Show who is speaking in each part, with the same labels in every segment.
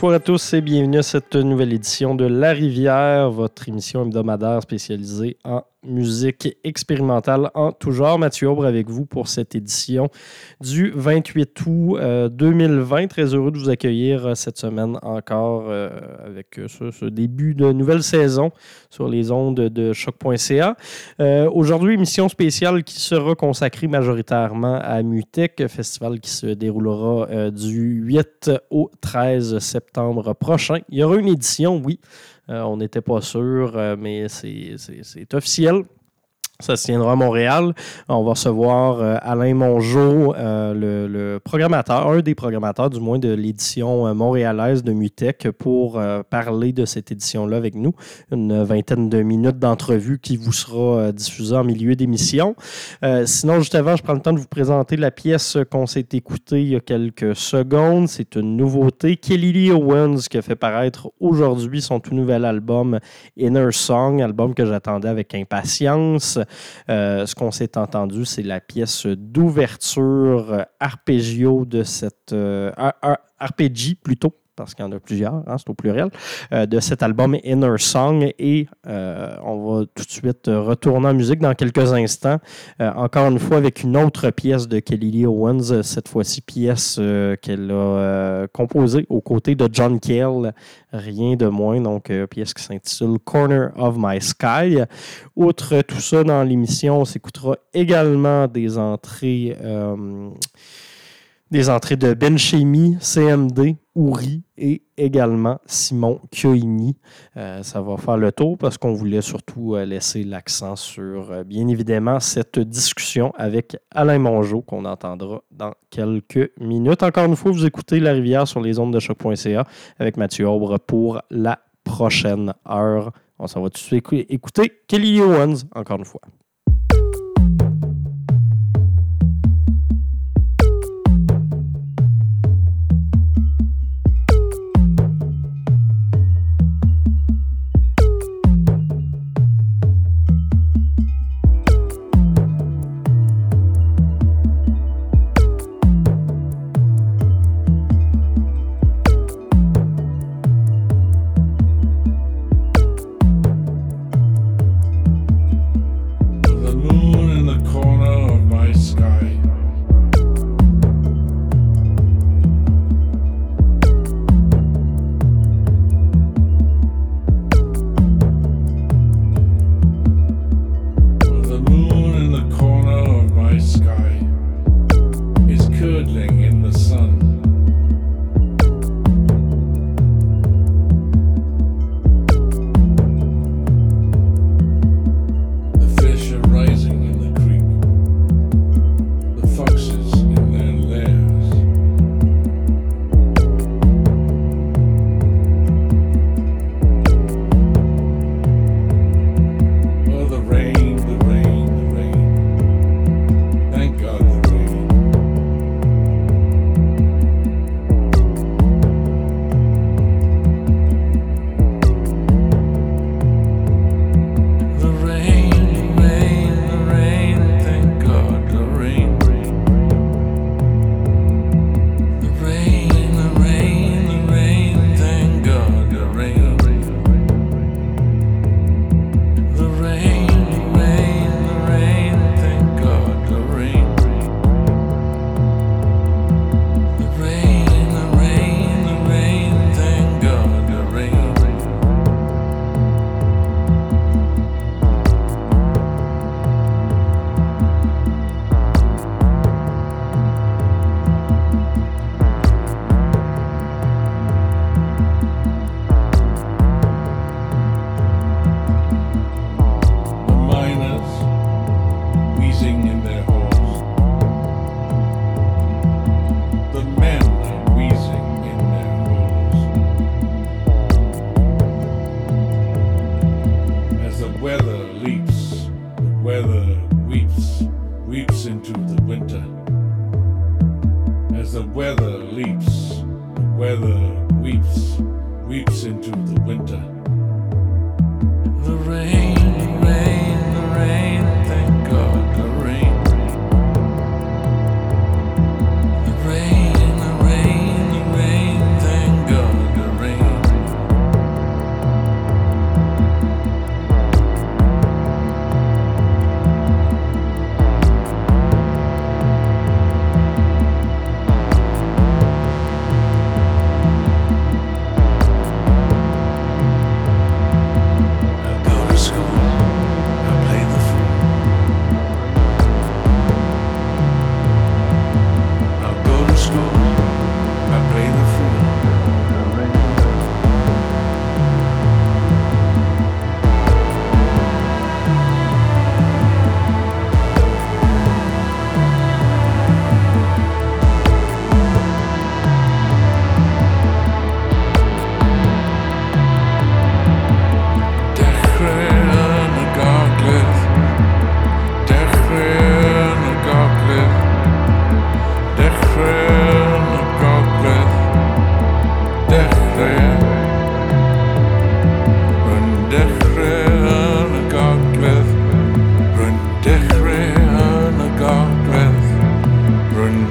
Speaker 1: Bonsoir à tous et bienvenue à cette nouvelle édition de La Rivière, votre émission hebdomadaire spécialisée en musique expérimentale en tout genre. Mathieu Aubre avec vous pour cette édition du 28 août 2020. Euh, Très heureux de vous accueillir euh, cette semaine encore euh, avec ce, début de nouvelle saison sur les ondes de choc.ca. Aujourd'hui, émission spéciale qui sera consacrée majoritairement à Mutec, festival qui se déroulera du 8 au 13 septembre prochain. Il y aura une édition, oui, on n'était pas sûr, euh, mais c'est officiel. Ça se tiendra à Montréal. On va recevoir euh, Alain Mongeau, euh, le, programmateur, un des programmateurs du moins de l'édition euh, montréalaise de Mutech pour parler de cette édition-là avec nous. Une vingtaine de minutes d'entrevue qui vous sera diffusée en milieu d'émission. sinon, juste avant, je prends le temps de vous présenter la pièce qu'on s'est écoutée il y a quelques secondes. C'est une nouveauté. Kelly Lee Owens qui a fait paraître aujourd'hui son tout nouvel album Inner Song, album que j'attendais avec impatience. Euh, ce qu'on s'est entendu, c'est la pièce d'ouverture euh, arpeggio de cette. Euh, arpeggi plutôt parce qu'il y en a plusieurs, hein, c'est au pluriel, de cet album Inner Song. Et on va tout de suite retourner en musique dans quelques instants, encore une fois avec une autre pièce de Kelly Lee Owens, cette fois-ci pièce qu'elle a composée aux côtés de John Cale, rien de moins, donc pièce qui s'intitule Corner of My Sky. Outre tout ça, dans l'émission, on s'écoutera également des entrées, euh, des entrées de Ben Chemi, CMD, Ouri et également Simon Kyoini. Euh, ça va faire le tour parce qu'on voulait surtout euh, laisser l'accent sur, bien évidemment, cette discussion avec Alain Mongeau qu'on entendra dans quelques minutes. Encore une fois, vous écoutez La Rivière sur les ondes de choc.ca avec Mathieu Aubre pour la prochaine heure. On s'en va tout de suite écouter Kelly Owens, encore une fois.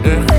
Speaker 2: Yeah.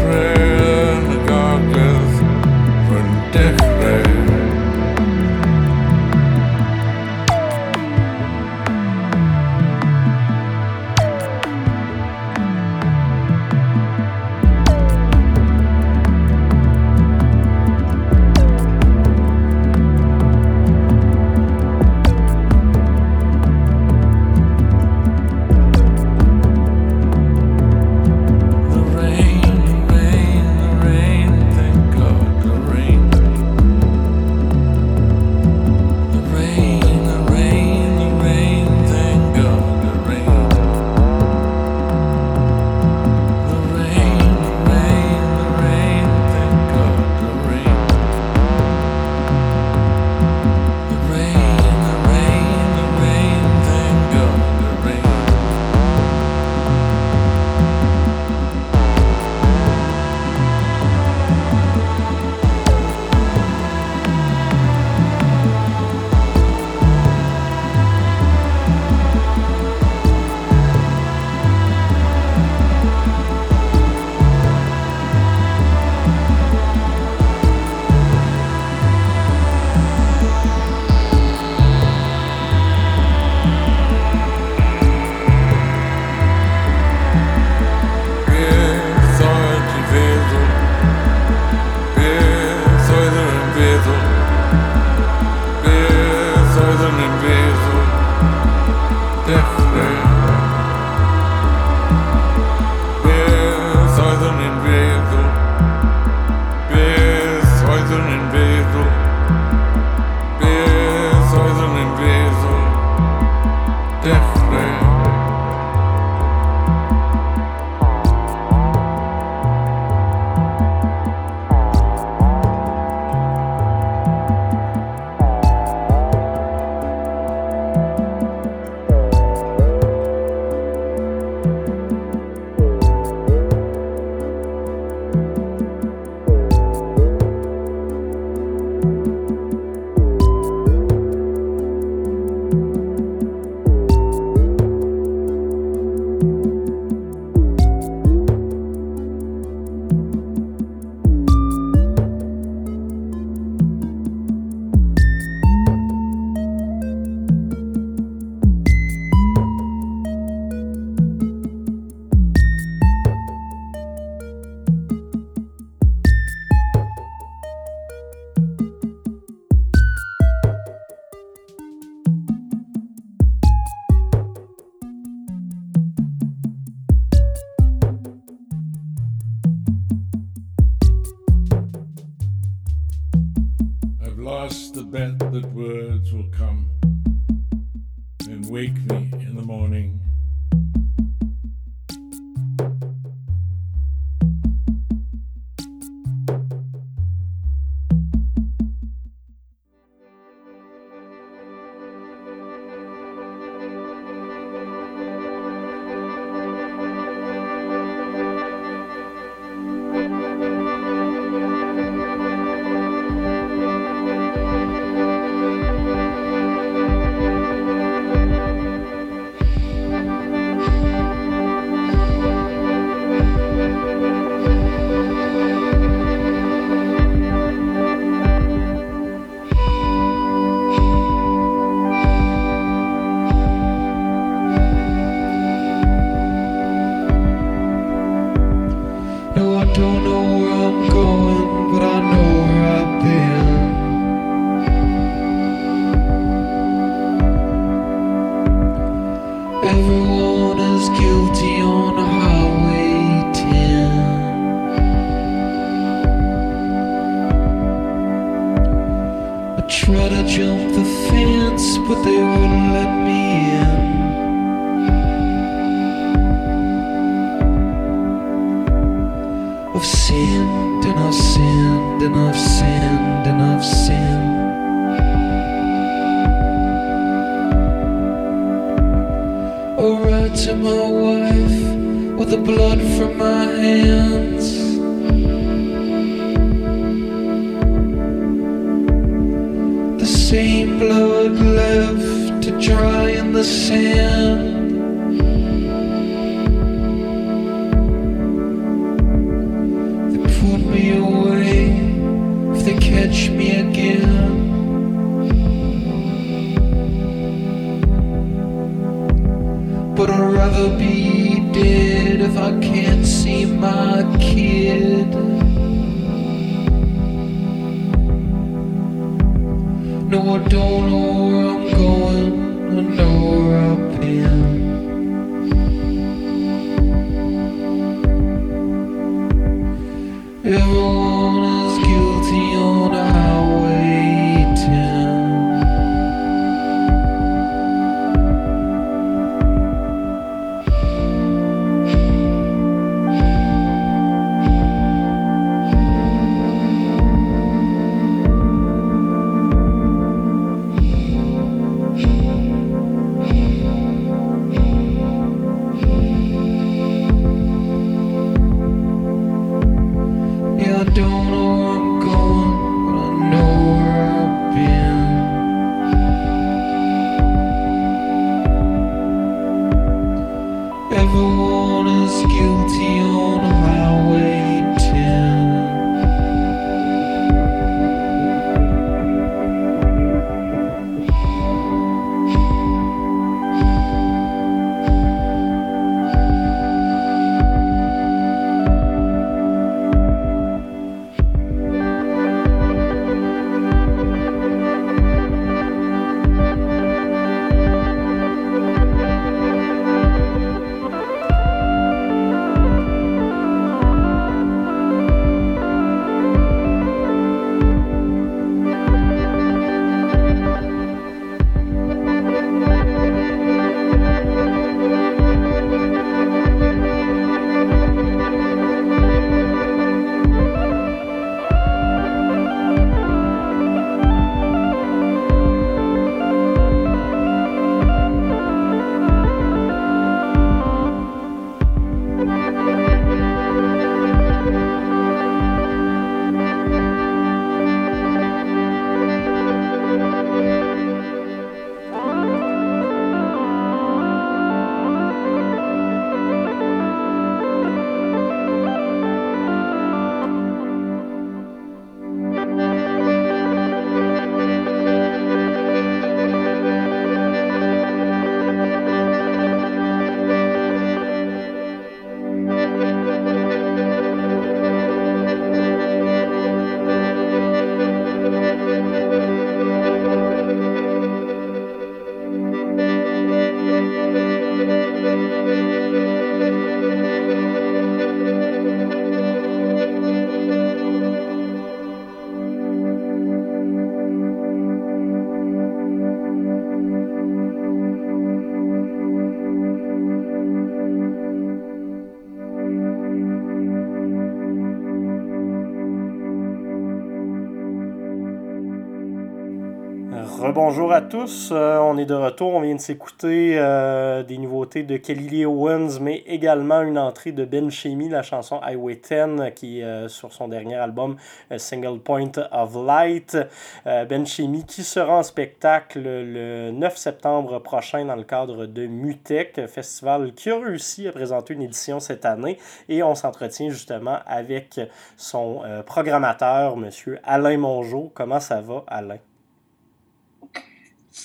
Speaker 1: Rebonjour à tous, Euh, on est de retour, on vient de s'écouter euh, des nouveautés de Kelly Owens, mais également une entrée de Ben Shemi, la chanson Highway 10, qui est euh, sur son dernier album Single Point of Light. Ben Shemi qui sera en spectacle le 9 septembre prochain dans le cadre de Mutec, festival qui a réussi à présenter une édition cette année, et on s'entretient justement avec son programmateur, Monsieur Alain Mongeau. Comment ça va, Alain?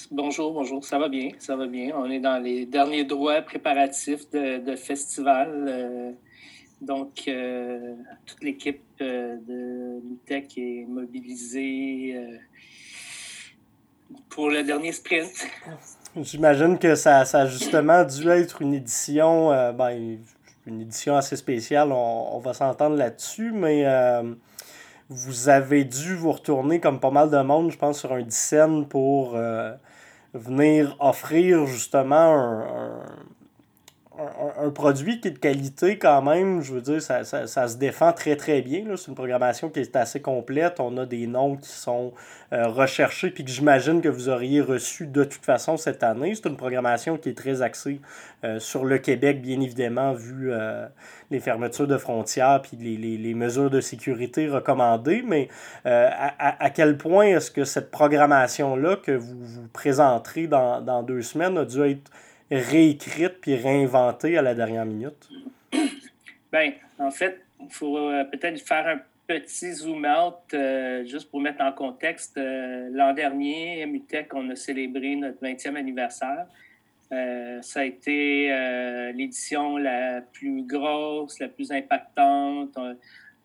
Speaker 3: Bonjour, bonjour, ça va bien, ça va bien. On est dans les derniers droits préparatifs de, festival. euh, donc, euh, toute l'équipe euh, de Lutech est mobilisée pour le dernier sprint.
Speaker 1: J'imagine que ça, ça a justement dû être une édition, ben, une édition assez spéciale, on, on va s'entendre là-dessus, mais vous avez dû vous retourner comme pas mal de monde, je pense, sur un scène pour euh, venir offrir justement un- un- produit qui est de qualité quand même. Je veux dire, ça, ça, ça se défend très très bien. C'est une programmation qui est assez complète. On a des noms qui sont euh, recherchés puis que j'imagine que vous auriez reçu de toute façon cette année. C'est une programmation qui est très axée euh, sur le Québec, bien évidemment, vu euh, les fermetures de frontières puis les, les, mesures de sécurité recommandées. Mais à, à- à quel point est-ce que cette programmation-là que vous vous présenterez dans, dans deux semaines a dû être réécrite puis réinventée à la dernière minute?
Speaker 3: Ben, en fait, il faut euh, peut-être faire un petit zoom out, juste pour mettre en contexte. L'an dernier, MUTEC, on a célébré notre 20e anniversaire. ça a été l'édition la plus grosse, la plus impactante.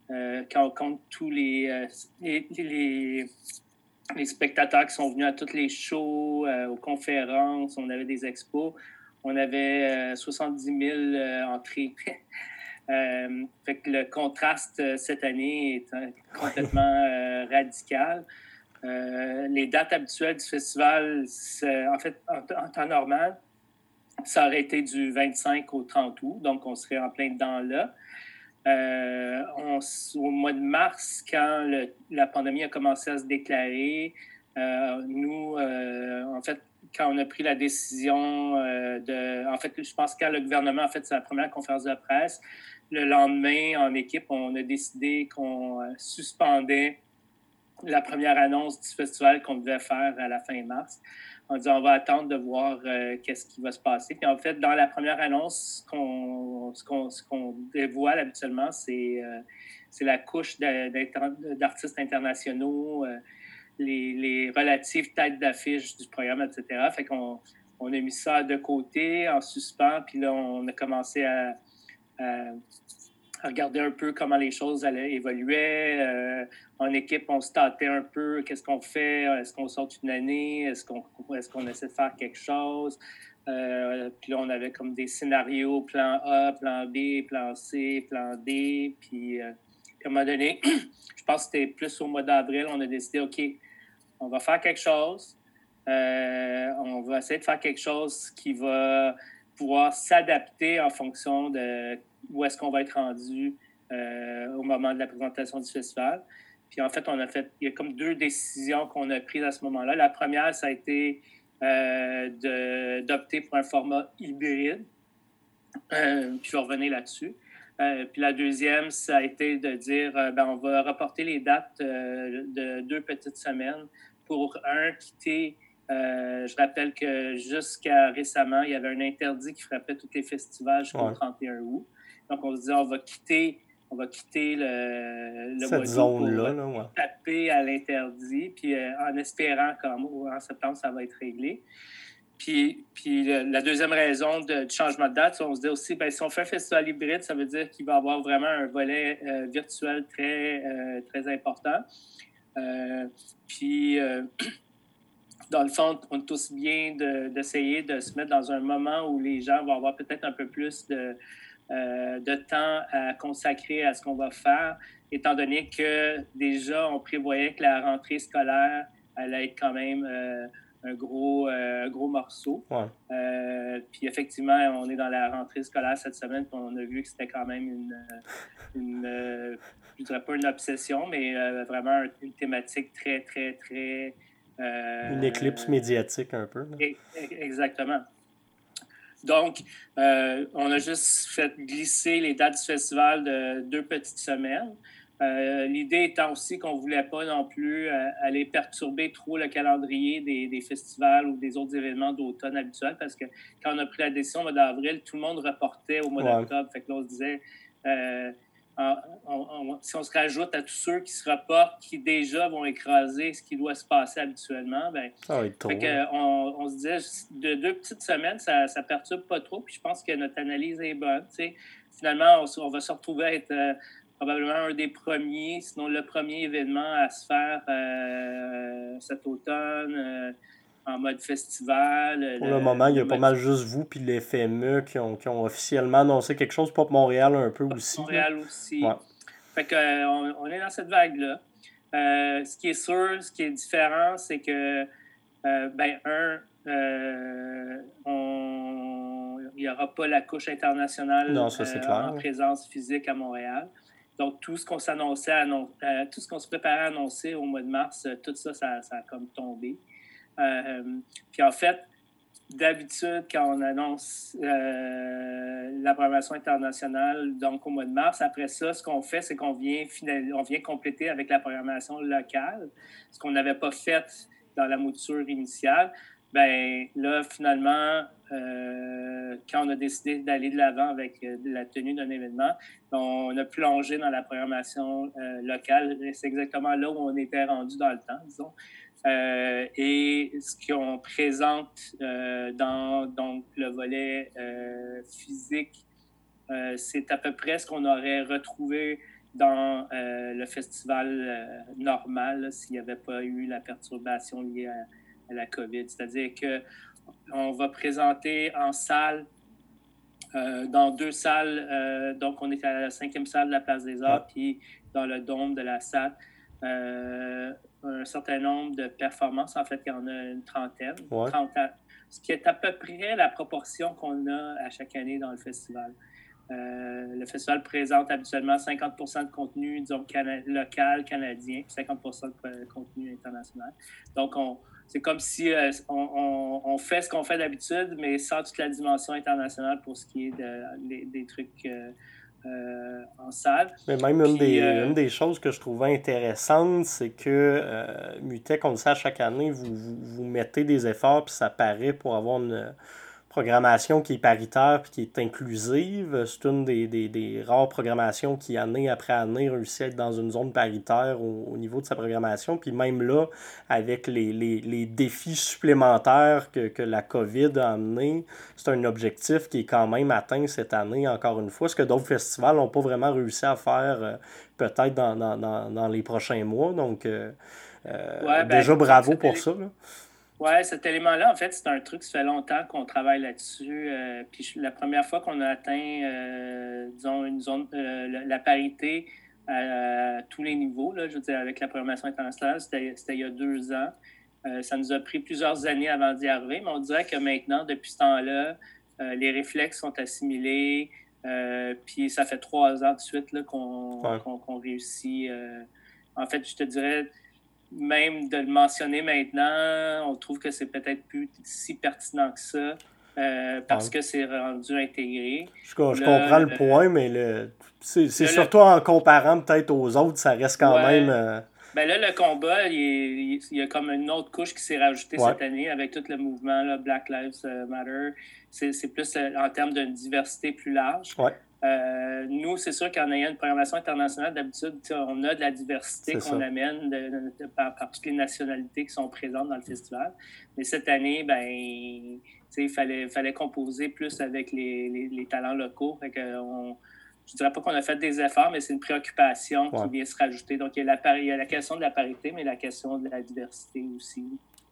Speaker 3: quand on compte tous les, les spectateurs qui sont venus à toutes les shows, euh, aux conférences, on avait des expos. On avait 70 euh, 000 euh, entrées. fait que le contraste cette année est complètement radical. les dates habituelles du festival, en fait, en, temps normal, ça aurait été du 25 au 30 août, donc on serait en plein dedans là. Euh, au mois de mars, quand la pandémie a commencé à se déclarer, euh, nous, euh, en fait, quand on a pris la décision de... En fait, je pense que quand le gouvernement a fait sa première conférence de presse, le lendemain, en équipe, on a décidé qu'on suspendait la première annonce du festival qu'on devait faire à la fin mars on dit on va attendre de voir euh, qu'est-ce qui va se passer. Puis en fait, dans la première annonce, ce qu'on dévoile habituellement, c'est euh, la couche d'artistes internationaux, euh, les, relatives têtes d'affiche du programme, etc. Fait qu'on on a mis ça de côté, en suspens, puis là, on a commencé à regarder un peu comment les choses allaient évoluer. Euh, en équipe, on se tâtait un peu. Qu'est-ce qu'on fait? Est-ce qu'on sort une année? Est-ce qu'on est essaie de faire quelque chose? Euh, puis là, on avait comme des scénarios, plan A, plan B, plan C, plan D. Puis, euh, à un moment donné, je pense que c'était plus au mois d'avril, on a décidé, OK, on va faire quelque chose. on va essayer de faire quelque chose qui va pouvoir s'adapter en fonction de où est-ce qu'on va être rendu euh, au moment de la présentation du festival. Puis en fait, on a fait, il y a comme deux décisions qu'on a prises à ce moment-là. La première, ça a été euh, d'opter pour un format hybride. Euh, puis je vais revenir là-dessus. puis la deuxième, ça a été de dire, ben, on va reporter les dates de deux petites semaines pour un quitter euh, je rappelle que jusqu'à récemment, il y avait un interdit qui frappait tous les festivals jusqu'au 31 août. Donc, on se dit, on va quitter, on va quitter le, le
Speaker 1: Cette zone-là, là,
Speaker 3: taper à l'interdit, puis euh, en espérant qu'en septembre, ça va être réglé. Puis, puis la deuxième raison de, du changement de date, on se dit aussi, bien, si on fait un festival hybride, ça veut dire qu'il va avoir vraiment un volet euh, virtuel très, très important. puis dans le fond, on est tous bien d'essayer de, se mettre dans un moment où les gens vont avoir peut-être un peu plus de, euh, de temps à consacrer à ce qu'on va faire, étant donné que déjà, on prévoyait que la rentrée scolaire allait être quand même euh, un, gros, euh, gros morceau. puis effectivement, on est dans la rentrée scolaire cette semaine, puis on a vu que c'était quand même une, une je dirais pas une obsession, mais vraiment une thématique très, très, très
Speaker 1: euh, Une éclipse médiatique un peu.
Speaker 3: Exactement. Donc, euh, on a juste fait glisser les dates du festival de deux petites semaines. Euh, l'idée étant aussi qu'on ne voulait pas non plus aller perturber trop le calendrier des, des festivals ou des autres événements d'automne habituels parce que quand on a pris la décision au mois d'avril, tout le monde reportait au mois d'octobre. Fait que là, on se disait, si on se rajoute à tous ceux qui se rapportent, qui déjà vont écraser ce qui doit se passer habituellement, ben,
Speaker 1: ça
Speaker 3: on, on, se disait, de deux petites semaines, ça ne perturbe pas trop. Puis je pense que notre analyse est bonne. Finalement, on, va se retrouver à être euh, probablement un des premiers, sinon le premier événement à se faire euh, cet automne. Euh, en mode festival.
Speaker 1: Pour le, moment, il y a pas mal juste vous puis les FME qui ont, qui ont officiellement annoncé quelque chose. Pop Montréal un peu aussi.
Speaker 3: Montréal aussi. Fait que, euh, on, est dans cette vague-là. Euh, ce qui est sûr, ce qui est différent, c'est que, euh, ben, un, il n'y aura pas la couche internationale en présence physique à Montréal. Donc, tout ce qu'on s'annonçait, tout ce qu'on se préparait à annoncer au mois de mars, tout ça, ça, ça a comme tombé. Euh, puis en fait, d'habitude, quand on annonce euh, la programmation internationale, donc au mois de mars, après ça, ce qu'on fait, c'est qu'on vient, on vient compléter avec la programmation locale, ce qu'on n'avait pas fait dans la mouture initiale. ben là, finalement, euh, quand on a décidé d'aller de l'avant avec la tenue d'un événement, on a plongé dans la programmation locale. C'est exactement là où on était rendu dans le temps, disons. Et ce qu'on présente dans donc, le volet physique, c'est à peu près ce qu'on aurait retrouvé dans le festival normal s'il n'y avait pas eu la perturbation liée à, à la COVID. C'est-à-dire que on va présenter en salle, euh, dans deux salles. Euh, donc, on est à la cinquième salle de la Place des Arts, puis dans le dôme de la salle. Euh, un certain nombre de performances. En fait, il y en a une trentaine. ce qui est à peu près la proportion qu'on a à chaque année dans le festival. le festival présente habituellement 50% de contenu, disons, local, canadien, 50% de contenu international. Donc, on, c'est comme si euh, on, fait ce qu'on fait d'habitude, mais sans toute la dimension internationale pour ce qui est des trucs euh, euh, en salle.
Speaker 1: Mais même une, des, des, choses que je trouvais intéressantes, c'est que Mutec, on le sait à chaque année, vous, vous, mettez des efforts, puis ça paraît pour avoir une programmation qui est paritaire et qui est inclusive. C'est une des, des, des, rares programmations qui, année après année, réussit à être dans une zone paritaire au, niveau de sa programmation. Puis même là, avec les, les, les défis supplémentaires que, que, la COVID a amené, c'est un objectif qui est quand même atteint cette année, encore une fois. Ce que d'autres festivals n'ont pas vraiment réussi à faire euh, peut-être dans, dans, dans, dans, les prochains mois. Donc, euh, euh ben, déjà, bravo pour ça. Là.
Speaker 3: Oui, cet élément-là, en fait, c'est un truc, ça fait longtemps qu'on travaille là-dessus. Euh, puis la première fois qu'on a atteint, euh, disons, une zone, euh, la parité à, tous les niveaux, là, je veux dire, avec la programmation internationale, c'était il y a deux ans. ça nous a pris plusieurs années avant d'y arriver, mais on dirait que maintenant, depuis ce temps-là, les réflexes sont assimilés. puis ça fait trois ans de suite qu'on réussit. en fait, je te dirais, même de le mentionner maintenant, on trouve que c'est peut-être plus si pertinent que ça. Euh, parce que c'est rendu intégré.
Speaker 1: Je, comprends le, point, mais le, c'est, surtout en comparant peut-être aux autres, ça reste quand même. Euh,
Speaker 3: ben là, le combat, il, y a comme une autre couche qui s'est rajoutée cette année avec tout le mouvement là, Black Lives Matter. C'est, plus euh, en termes d'une diversité plus large.
Speaker 1: Ouais.
Speaker 3: Euh, nous, c'est sûr qu'en ayant une programmation internationale, d'habitude, on a de la diversité qu'on amène par, toutes les nationalités qui sont présentes dans le festival. Mais cette année, ben, il fallait, fallait composer plus avec les, les, talents locaux. Fait que on, je dirais pas qu'on a fait des efforts, mais c'est une préoccupation qui vient se rajouter. Donc, il y, a la, il y a la question de la parité, mais la question de la diversité aussi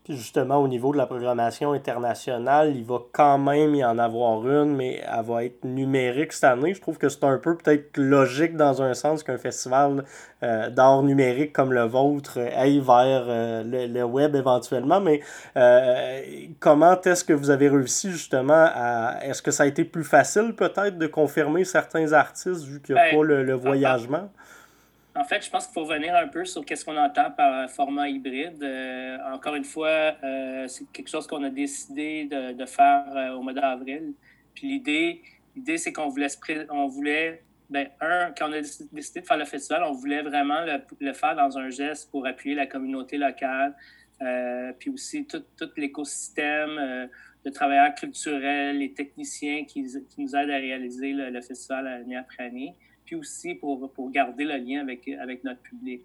Speaker 1: justement, au niveau de la programmation internationale, il va quand même y en avoir une, mais elle va être numérique cette année. Je trouve que c'est un peu peut-être logique dans un sens qu'un festival euh, d'art numérique comme le vôtre aille vers euh, le, web éventuellement. Mais euh, comment est-ce que vous avez réussi justement à. Est-ce que ça a été plus facile peut-être de confirmer certains artistes vu qu'il n'y a ben, pas le, le voyagement?
Speaker 3: En fait, je pense qu'il faut revenir un peu sur qu'est-ce qu'on entend par format hybride. Euh, encore une fois, euh, c'est quelque chose qu'on a décidé de, faire euh, au mois d'avril. Puis l'idée, l'idée c'est qu'on voulait, on voulait ben, un, quand on a décidé de faire le festival, on voulait vraiment le, faire dans un geste pour appuyer la communauté locale, puis aussi tout, l'écosystème de travailleurs culturels, les techniciens qui, qui, nous aident à réaliser le, le festival année après année puis aussi pour, pour garder le lien avec, avec notre public.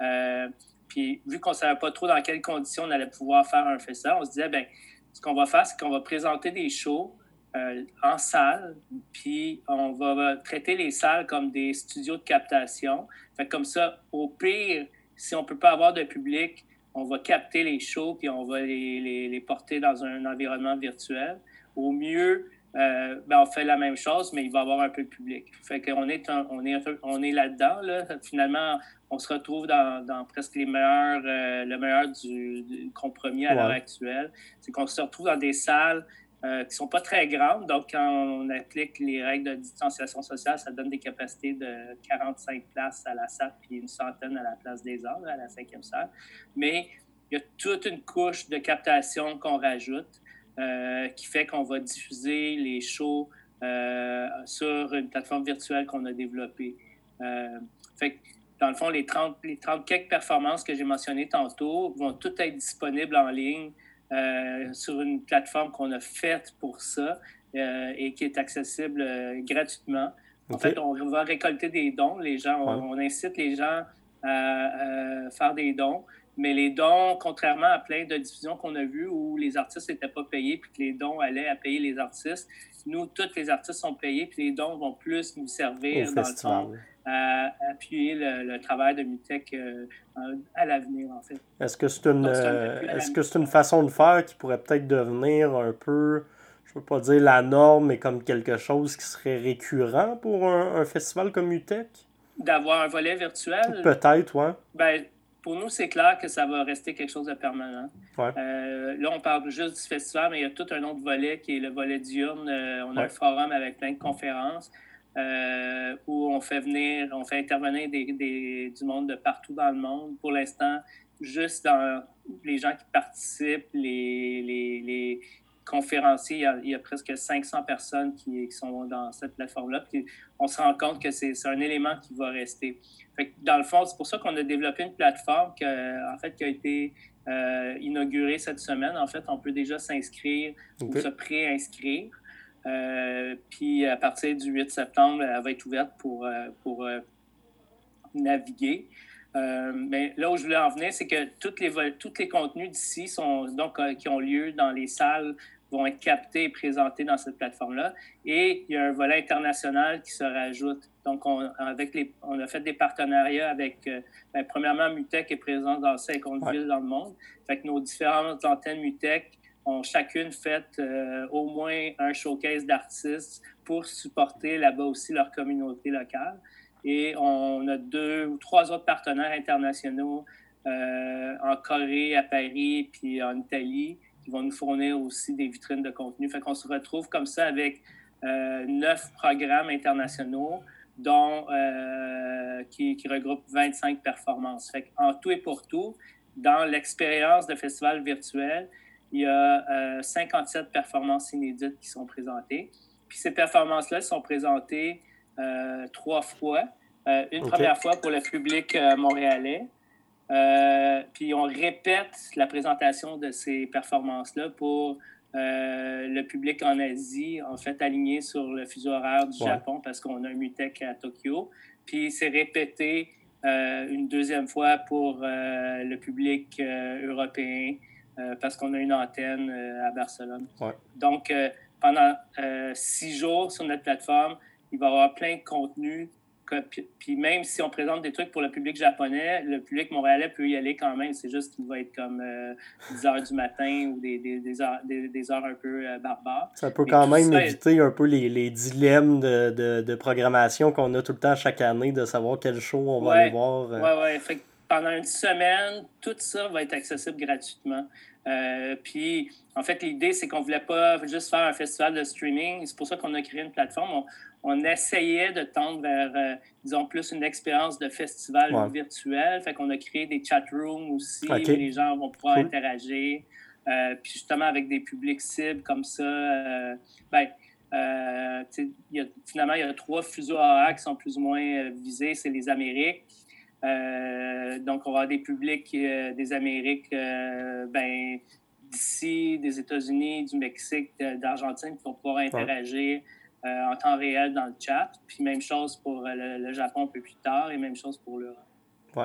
Speaker 3: Euh, puis vu qu'on ne savait pas trop dans quelles conditions on allait pouvoir faire un festival, on se disait, ben ce qu'on va faire, c'est qu'on va présenter des shows euh, en salle, puis on va traiter les salles comme des studios de captation. Fait comme ça, au pire, si on ne peut pas avoir de public, on va capter les shows, puis on va les, les, les porter dans un environnement virtuel. Au mieux, euh, ben, on fait la même chose, mais il va y avoir un peu de public. Fait qu'on est, on est, on est là-dedans. Là. Finalement, on se retrouve dans, dans presque les meilleurs, euh, le meilleur du, compromis à l'heure actuelle. C'est qu'on se retrouve dans des salles euh, qui ne sont pas très grandes. Donc, quand on applique les règles de distanciation sociale, ça donne des capacités de 45 places à la salle, puis une centaine à la place des arts, à la cinquième salle. Mais il y a toute une couche de captation qu'on rajoute. Euh, qui fait qu'on va diffuser les shows euh, sur une plateforme virtuelle qu'on a développée. Euh, fait dans le fond, les 30, les 30 quelques performances que j'ai mentionnées tantôt vont toutes être disponibles en ligne sur une plateforme qu'on a faite pour ça et qui est accessible gratuitement. En fait, on va récolter des dons. Les gens, on, incite les gens à, faire des dons. Mais les dons, contrairement à plein de diffusions qu'on a vues où les artistes n'étaient pas payés puis que les dons allaient à payer les artistes, nous, tous les artistes sont payés puis les dons vont plus nous servir dans le fond à appuyer le, travail de Mutech euh, à l'avenir, en fait.
Speaker 1: Est-ce que c'est une, euh, est-ce que c'est une façon de faire qui pourrait peut-être devenir un peu je veux pas dire la norme, mais comme quelque chose qui serait récurrent pour un, festival comme UTEC?
Speaker 3: D'avoir un volet virtuel?
Speaker 1: Peut-être, oui.
Speaker 3: Ben, pour nous, c'est clair que ça va rester quelque chose de permanent. Euh, là, on parle juste du festival, mais il y a tout un autre volet qui est le volet diurne. Euh, on a un forum avec plein de conférences euh, où on fait venir, on fait intervenir des, du monde de partout dans le monde. Pour l'instant, juste dans les gens qui participent, les, les, conférenciers, il y, a, presque 500 personnes qui, sont dans cette plateforme-là. On se rend compte que c'est un élément qui va rester. dans le fond, c'est pour ça qu'on a développé une plateforme qui, en fait, qui a été euh, inaugurée cette semaine. En fait, on peut déjà s'inscrire ou se préinscrire. Euh, puis à partir du 8 septembre, elle va être ouverte pour, euh, pour naviguer. mais là où je voulais en venir, c'est que tous les, tous les contenus d'ici sont donc qui ont lieu dans les salles vont être captés et présentés dans cette plateforme-là. Et il y a un volet international qui se rajoute. Donc, on, avec les, on a fait des partenariats avec, euh, ben, premièrement, Mutec est présent dans 50 villes dans le monde. Fait que nos différentes antennes Mutec ont chacune fait euh, au moins un showcase d'artistes pour supporter là-bas aussi leur communauté locale. Et on a deux ou trois autres partenaires internationaux euh, en Corée, à Paris, puis en Italie, qui vont nous fournir aussi des vitrines de contenu. Fait qu'on se retrouve comme ça avec euh, neuf programmes internationaux dont, euh, qui, qui, regroupent 25 performances. Fait en tout et pour tout, dans l'expérience de festival virtuel, il y a 57 euh, performances inédites qui sont présentées. Puis ces performances-là sont présentées trois fois. une première fois pour le public montréalais, euh, puis on répète la présentation de ces performances-là pour euh, le public en Asie, en fait, aligné sur le fuseau horaire du Japon parce qu'on a un MUTEC à Tokyo. Puis c'est répété euh, une deuxième fois pour le public européen parce qu'on a une antenne à Barcelone. Donc, pendant six jours sur notre plateforme, il va y avoir plein de contenus puis même si on présente des trucs pour le public japonais, le public montréalais peut y aller quand même. C'est juste qu'il va être comme 10 euh, heures du matin ou des, des, des, heures, des heures, un peu euh, barbares.
Speaker 1: Ça peut quand même éviter un peu les, les dilemmes de, de, de programmation qu'on a tout le temps chaque année, de savoir quel show on va aller voir.
Speaker 3: Oui, euh. oui. Pendant une semaine, tout ça va être accessible gratuitement. puis, en fait, l'idée, c'est qu'on ne voulait pas juste faire un festival de streaming. C'est pour ça qu'on a créé une plateforme on essayait de tendre vers, euh, disons, plus une expérience de festival virtuel. Fait qu'on a créé des chat rooms aussi où les gens vont pouvoir interagir. Euh, puis justement, avec des publics cibles comme ça, euh, ben, y a, finalement, il y a trois fuseaux horaires qui sont plus ou moins visés. C'est les Amériques. donc, on va avoir des publics des Amériques ben, d'ici, des États-Unis, du Mexique, d'Argentine qui vont pouvoir interagir. Euh, en temps réel dans le chat. Puis même chose pour euh, le, Japon un peu plus tard et même chose pour l'Europe.
Speaker 1: Ouais.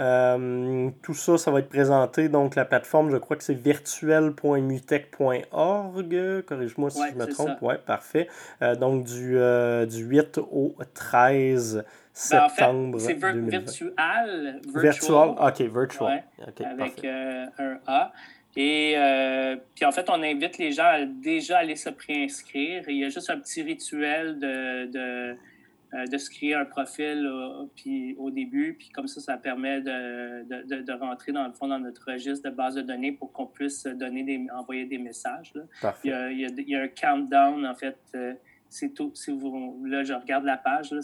Speaker 1: Euh, tout ça, ça va être présenté. Donc, la plateforme, je crois que c'est virtuel.mutech.org. Corrige-moi si je me trompe. Oui, parfait. donc, du, du 8 au 13 septembre. Ben, en fait,
Speaker 3: c'est virtual.
Speaker 1: Virtual. OK, virtual.
Speaker 3: avec un A. Et euh, puis en fait, on invite les gens à déjà aller se préinscrire. Il y a juste un petit rituel de, de, euh, de se créer un profil euh, puis, au début. Puis comme ça, ça permet de, de, de, rentrer dans le fond dans notre registre de base de données pour qu'on puisse donner des, envoyer des messages. Là. Il, y a, il, y a, un countdown, en fait. c'est tout. Si vous, là, je regarde la page. Là,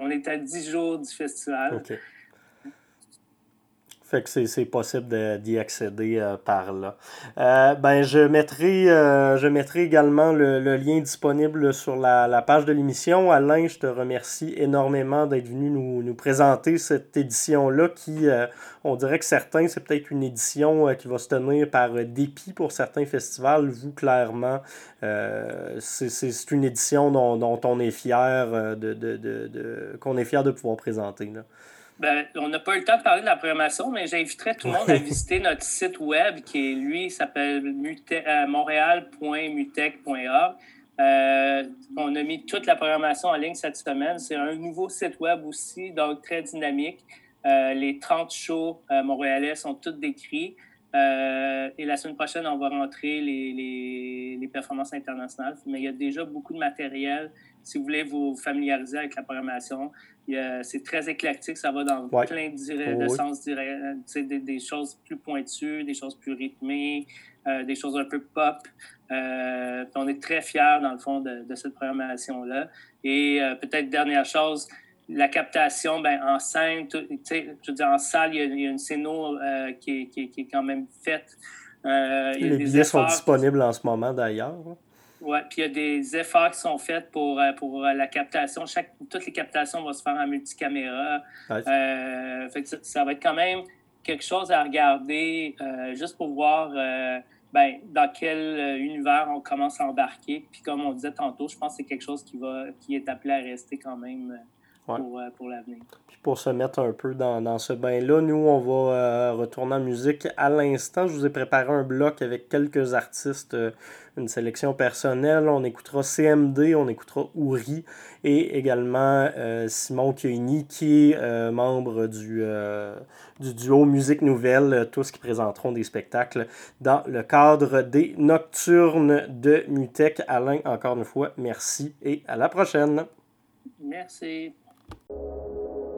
Speaker 3: on est à 10 jours du festival.
Speaker 1: Fait que c'est possible d'y accéder euh, par là. Euh, ben, je mettrai, euh, je mettrai également le, lien disponible sur la, page de l'émission. Alain, je te remercie énormément d'être venu nous, nous, présenter cette édition-là qui, on dirait que certains, c'est peut-être une édition qui va se tenir par dépit pour certains festivals. Vous, clairement, c'est une édition dont, dont, on est fier de, de, de, qu'on est fier de pouvoir présenter. Là.
Speaker 3: Ben, on n'a pas eu le temps de parler de la programmation, mais j'inviterais tout le monde à visiter notre site web qui, est, lui, s'appelle euh, montréal.mutech.org. Euh, on a mis toute la programmation en ligne cette semaine. C'est un nouveau site web aussi, donc très dynamique. Euh, les 30 shows montréalais sont tous décrits. et la semaine prochaine, on va rentrer les, performances internationales. Mais il y a déjà beaucoup de matériel si vous voulez vous familiariser avec la programmation. C'est très éclectique, ça va dans plein de, sens, des, des, choses plus pointues, des choses plus rythmées, euh, des choses un peu pop. Euh, on est très fiers, dans le fond, de, cette programmation-là. Et euh, peut-être dernière chose, la captation ben, en scène, je veux dire, en salle, il y a, une scéno qui, qui, qui, est quand même faite.
Speaker 1: Les billets sont disponibles en ce moment, d'ailleurs.
Speaker 3: Oui, puis il y a des efforts qui sont faits pour, euh, pour euh, la captation. Chaque, toutes les captations vont se faire en multicaméra. Euh, fait ça, va être quand même quelque chose à regarder juste pour voir ben, dans quel univers on commence à embarquer. Puis comme on disait tantôt, je pense que c'est quelque chose qui, va, qui est appelé à rester quand même pour, pour l'avenir.
Speaker 1: Puis pour se mettre un peu dans, dans ce bain-là, nous, on va retourner en musique à l'instant. Je vous ai préparé un bloc avec quelques artistes une sélection personnelle. On écoutera CMD, on écoutera Ouri et également euh, Simon Kioini qui est euh, membre du, euh, du duo Musique Nouvelle, tous qui présenteront des spectacles dans le cadre des Nocturnes de Mutech. Alain, encore une fois, merci et à la prochaine.
Speaker 3: Merci. Thank you.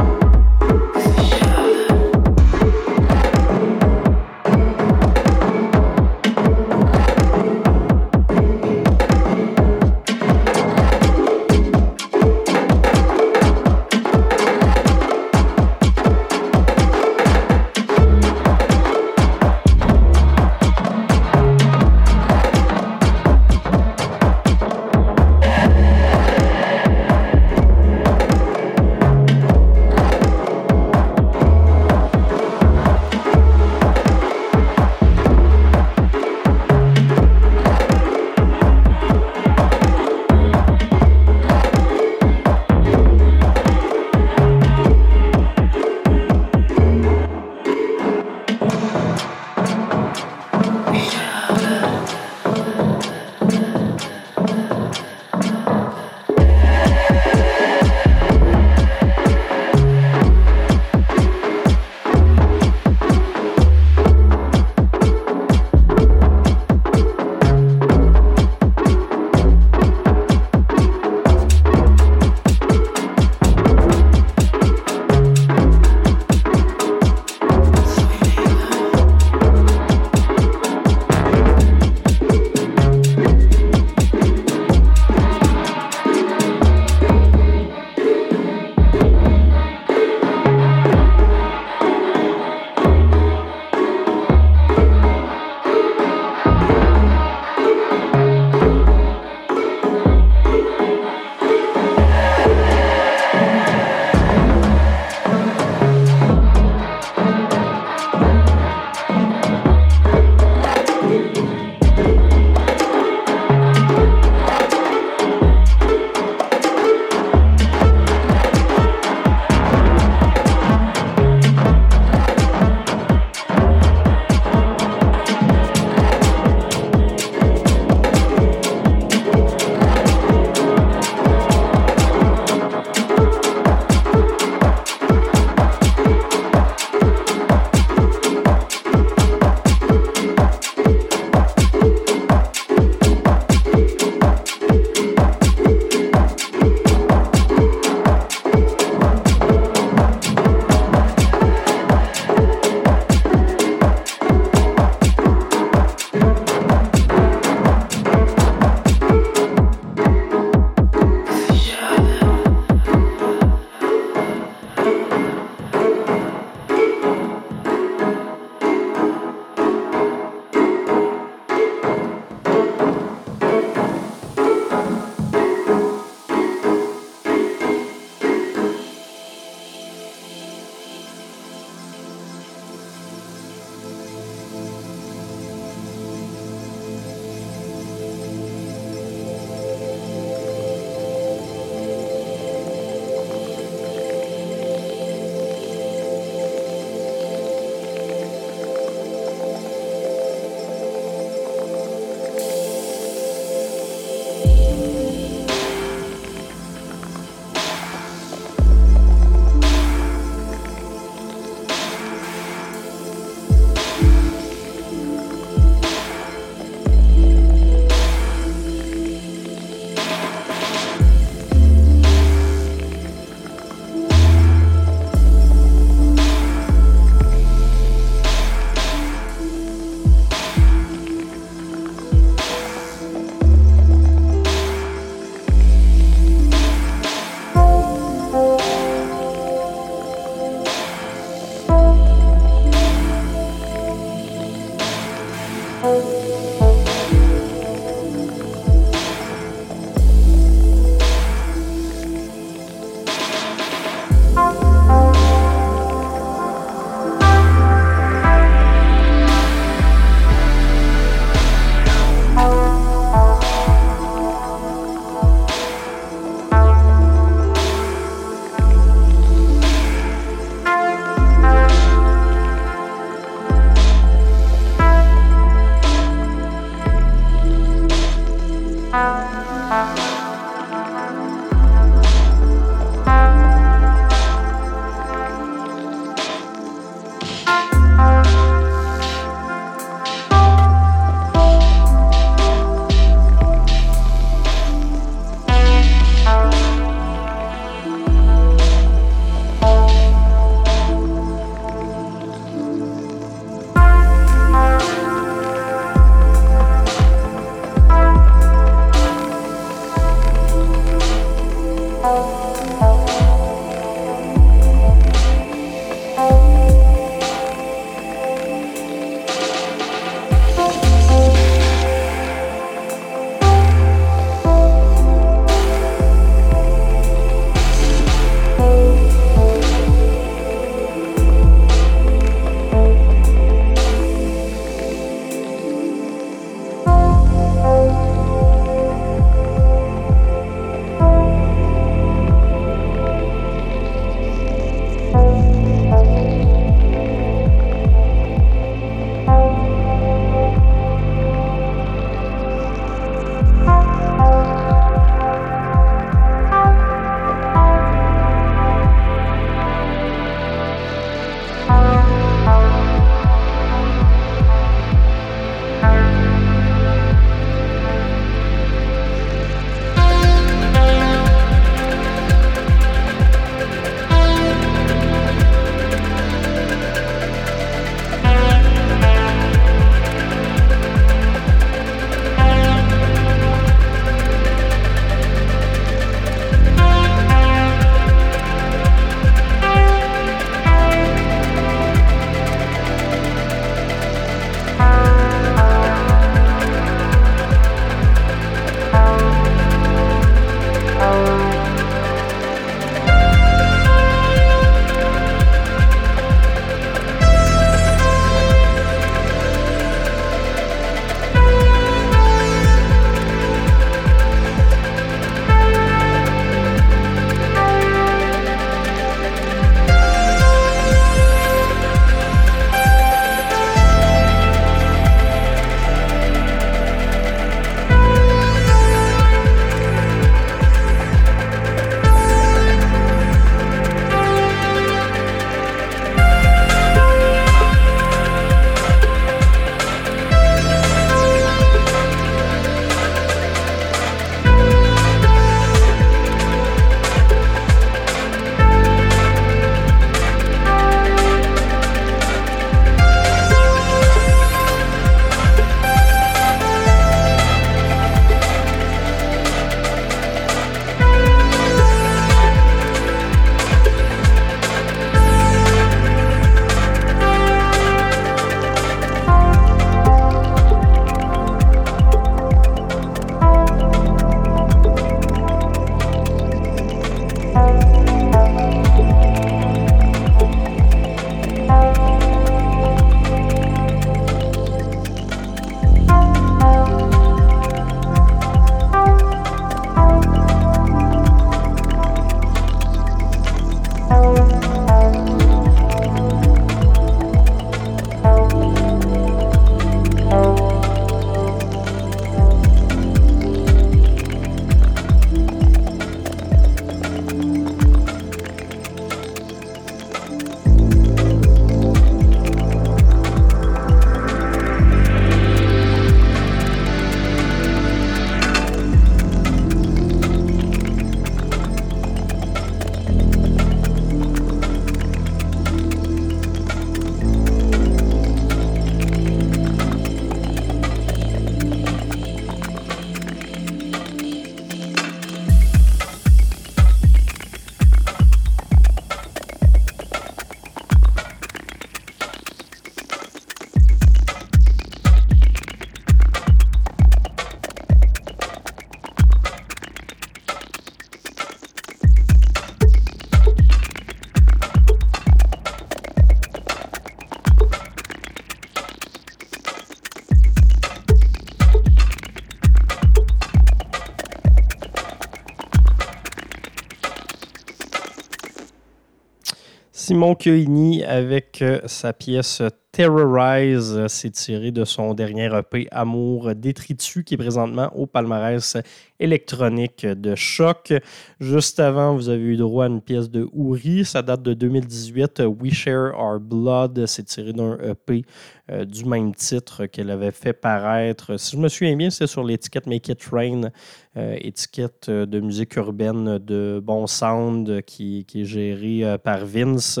Speaker 1: Simon Kyoini avec euh, sa pièce Terrorize. C'est tiré de son dernier EP Amour détritus qui est présentement au palmarès électronique de choc. Juste avant, vous avez eu droit à une pièce de Ouri. Ça date de 2018. We Share Our Blood. C'est tiré d'un EP euh, du même titre qu'elle avait fait paraître. Si je me souviens bien, c'est sur l'étiquette Make It Rain, euh, étiquette de musique urbaine de bon sound qui, qui est gérée par Vince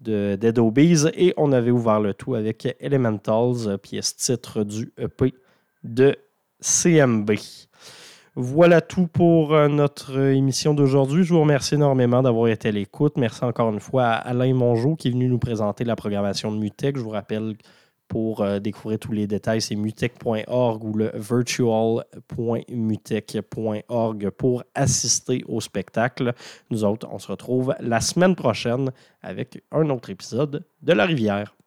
Speaker 1: de Dead Obies et on avait ouvert le tout avec Elementals, pièce titre du EP de CMB. Voilà tout pour euh, notre émission d'aujourd'hui. Je vous remercie énormément d'avoir été à l'écoute. Merci encore une fois à Alain Mongeau qui est venu nous présenter la programmation de Mutech. Je vous rappelle pour euh, découvrir tous les détails, c'est mutech.org ou le virtual.mutech.org pour assister au spectacle. Nous autres, on se retrouve la semaine prochaine avec un autre épisode de La Rivière.